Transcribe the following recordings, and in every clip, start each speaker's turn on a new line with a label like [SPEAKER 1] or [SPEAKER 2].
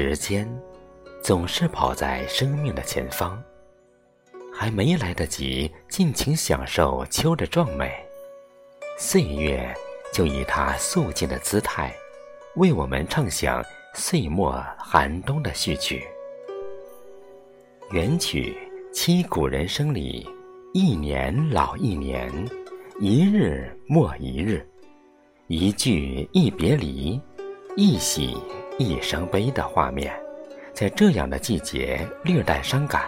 [SPEAKER 1] 时间总是跑在生命的前方，还没来得及尽情享受秋的壮美，岁月就以它肃静的姿态，为我们唱响岁末寒冬的序曲。元曲七古人生里，一年老一年，一日莫一日，一句一别离，一喜。一生悲的画面，在这样的季节略带伤感，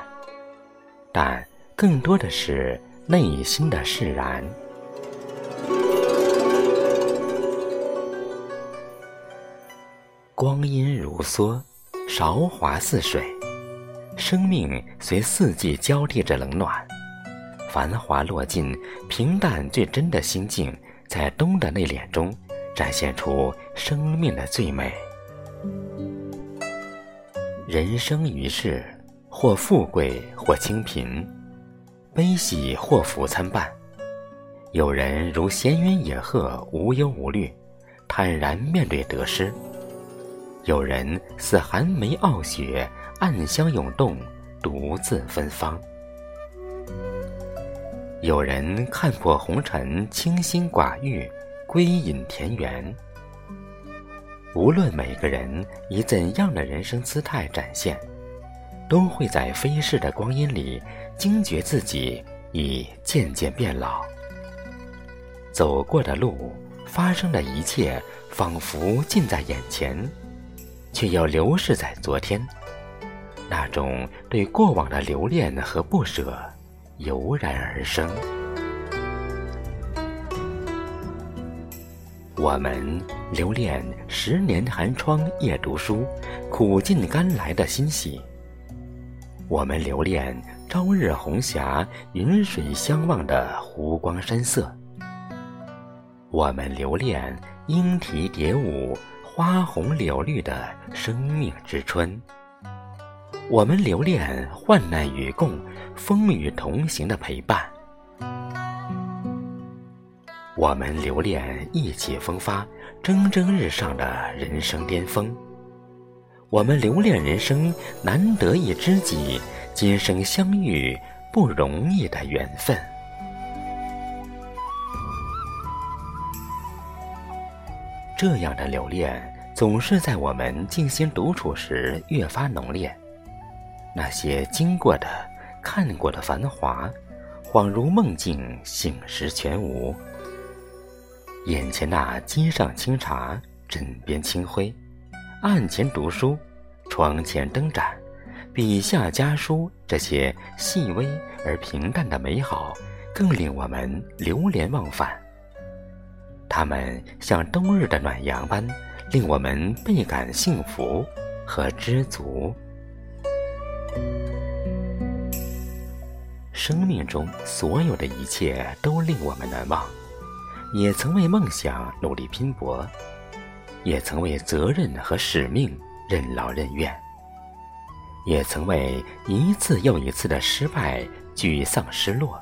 [SPEAKER 1] 但更多的是内心的释然。光阴如梭，韶华似水，生命随四季交替着冷暖。繁华落尽，平淡最真的心境，在冬的内敛中展现出生命的最美。人生于世，或富贵，或清贫，悲喜祸福参半。有人如闲云野鹤，无忧无虑，坦然面对得失；有人似寒梅傲雪，暗香涌动，独自芬芳。有人看破红尘，清心寡欲，归隐田园。无论每个人以怎样的人生姿态展现，都会在飞逝的光阴里惊觉自己已渐渐变老。走过的路，发生的一切，仿佛近在眼前，却又流逝在昨天。那种对过往的留恋和不舍，油然而生。我们留恋十年寒窗夜读书，苦尽甘来的欣喜；我们留恋朝日红霞、云水相望的湖光山色；我们留恋莺啼蝶舞、花红柳绿的生命之春；我们留恋患难与共、风雨同行的陪伴。我们留恋意气风发、蒸蒸日上的人生巅峰；我们留恋人生难得一知己、今生相遇不容易的缘分。这样的留恋，总是在我们静心独处时越发浓烈。那些经过的、看过的繁华，恍如梦境，醒时全无。眼前那街上清茶，枕边清辉，案前读书，窗前灯盏，笔下家书，这些细微而平淡的美好，更令我们流连忘返。它们像冬日的暖阳般，令我们倍感幸福和知足。生命中所有的一切，都令我们难忘。也曾为梦想努力拼搏，也曾为责任和使命任劳任怨，也曾为一次又一次的失败沮丧失落，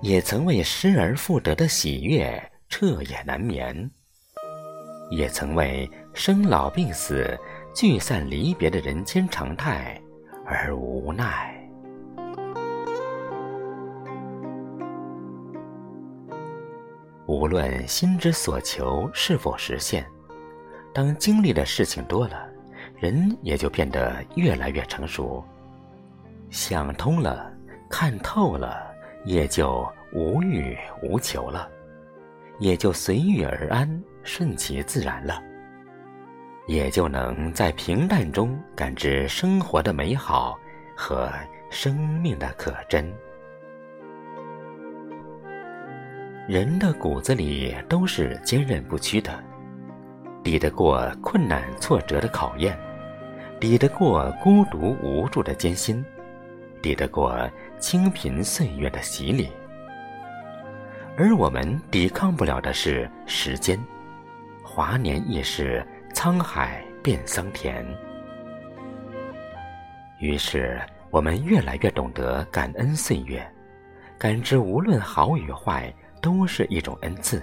[SPEAKER 1] 也曾为失而复得的喜悦彻夜难眠，也曾为生老病死、聚散离别的人间常态而无奈。无论心之所求是否实现，当经历的事情多了，人也就变得越来越成熟。想通了，看透了，也就无欲无求了，也就随遇而安，顺其自然了，也就能在平淡中感知生活的美好和生命的可真。人的骨子里都是坚韧不屈的，抵得过困难挫折的考验，抵得过孤独无助的艰辛，抵得过清贫岁月的洗礼。而我们抵抗不了的是时间，华年易逝，沧海变桑田。于是，我们越来越懂得感恩岁月，感知无论好与坏。都是一种恩赐，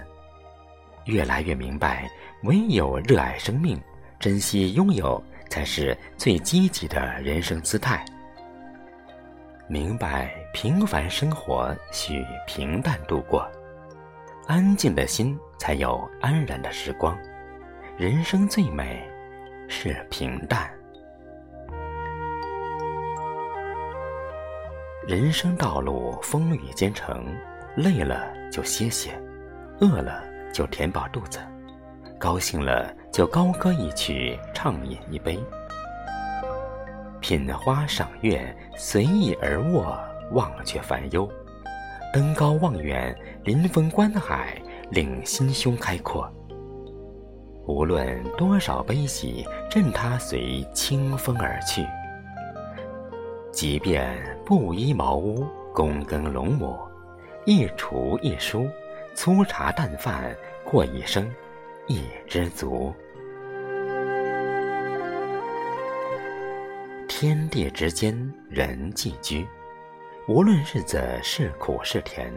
[SPEAKER 1] 越来越明白，唯有热爱生命，珍惜拥有，才是最积极的人生姿态。明白平凡生活需平淡度过，安静的心才有安然的时光。人生最美是平淡。人生道路风雨兼程，累了就歇歇，饿了就填饱肚子，高兴了就高歌一曲，畅饮一杯。品花赏月，随意而卧，忘却烦忧；登高望远，临风观海，令心胸开阔。无论多少悲喜，任它随清风而去。即便布衣茅屋，躬耕陇亩，一厨一书，粗茶淡饭过一生，亦知足。天地之间，人寄居。无论日子是苦是甜，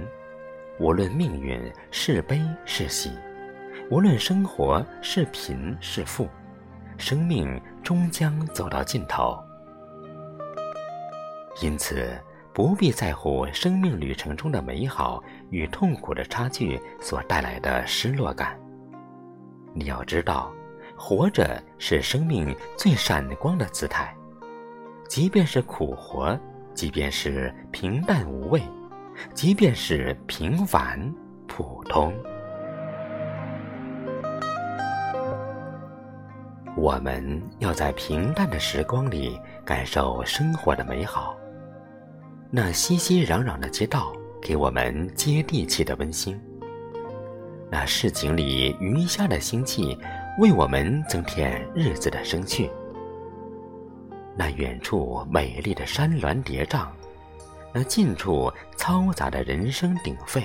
[SPEAKER 1] 无论命运是悲是喜。无论生活是贫是富，生命终将走到尽头。因此，不必在乎生命旅程中的美好与痛苦的差距所带来的失落感。你要知道，活着是生命最闪光的姿态，即便是苦活，即便是平淡无味，即便是平凡普通。我们要在平淡的时光里感受生活的美好。那熙熙攘攘的街道给我们接地气的温馨。那市井里鱼虾的腥气为我们增添日子的生趣。那远处美丽的山峦叠嶂，那近处嘈杂的人声鼎沸。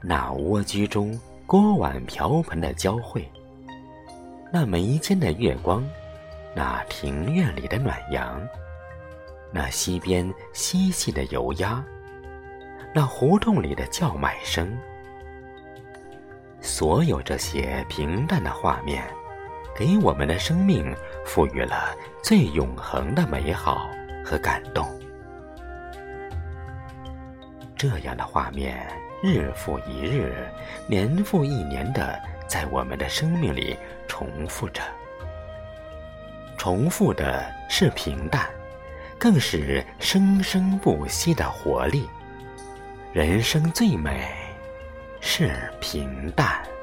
[SPEAKER 1] 那蜗居中锅碗瓢盆的交汇。那眉间的月光，那庭院里的暖阳，那溪边嬉戏的游鸭，那胡同里的叫卖声，所有这些平淡的画面，给我们的生命赋予了最永恒的美好和感动。这样的画面，日复一日，年复一年的。在我们的生命里重复着，重复的是平淡，更是生生不息的活力。人生最美是平淡。